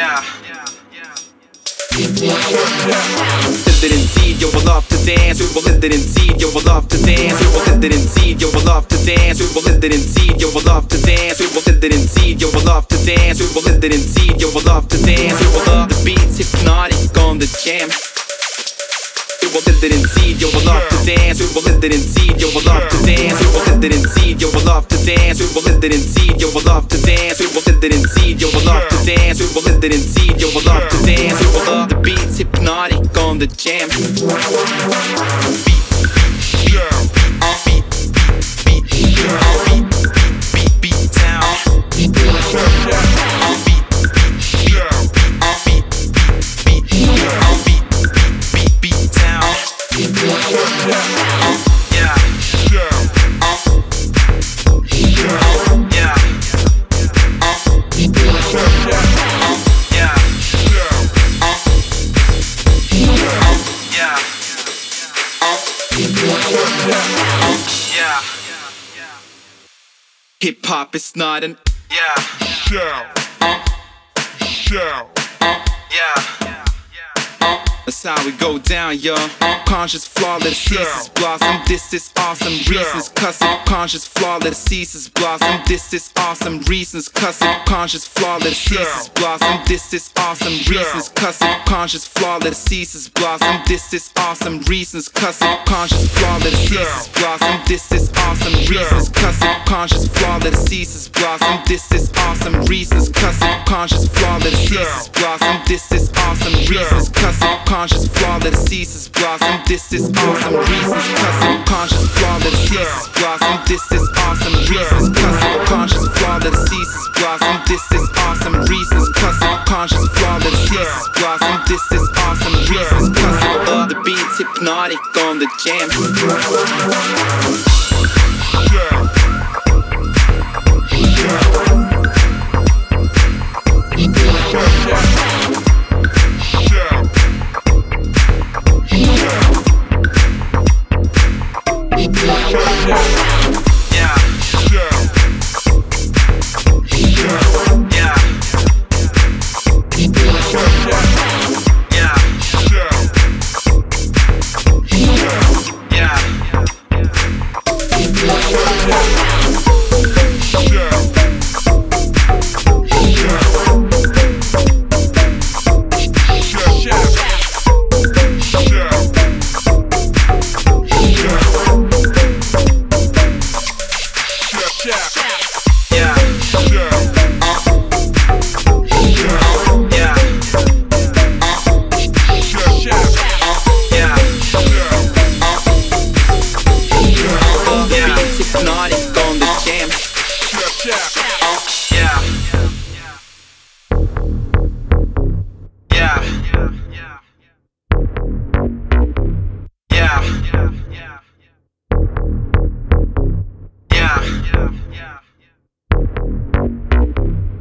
Yeah. Live indeed, yo, I love to dance. We will live it indeed, yo, I love to dance. We will it love to dance. We will it love to dance. We will it love to dance. We will it love to dance. We will love the beats, hypnotic on the jam. We will live it indeed, yo, I love to dance. We will it love to dance. We will it love to dance. We will it love to dance. Will it dance. We will live it indeed, yo, I love to dance. We will love the beats, hypnotic on the jam. Hip hop is not an yeah. Shout. Shout. Yeah. That's how we go down, yo. Conscious, flawless, ceases blossom. This is awesome. Reasons cussing. Conscious, flawless, ceases blossom. This is awesome. Reasons cussing. Conscious, flawless, ceases blossom. This is awesome. Reasons cussing. Conscious, flawless, ceases blossom. This is awesome. Reasons cussing. Conscious, flawless, ceases blossom. This is awesome. Reasons cussing. Conscious, flawless, ceases blossom. This is awesome. Reasons cussing. Conscious, flawless, ceases blossom. This is awesome. Reasons cussing. Conscious, flawless, ceases blossom. This is awesome. Reasons cussing. Conscious, flawless, ceases blossom. This is awesome. Reasons cussing. Conscious, flawless, ceases blossom. This is awesome. Reasons cussing. Conscious, flawless, ceases blossom. This is awesome. Reasons cussing. Love the beats, hypnotic on the jam. Yeah. naughty.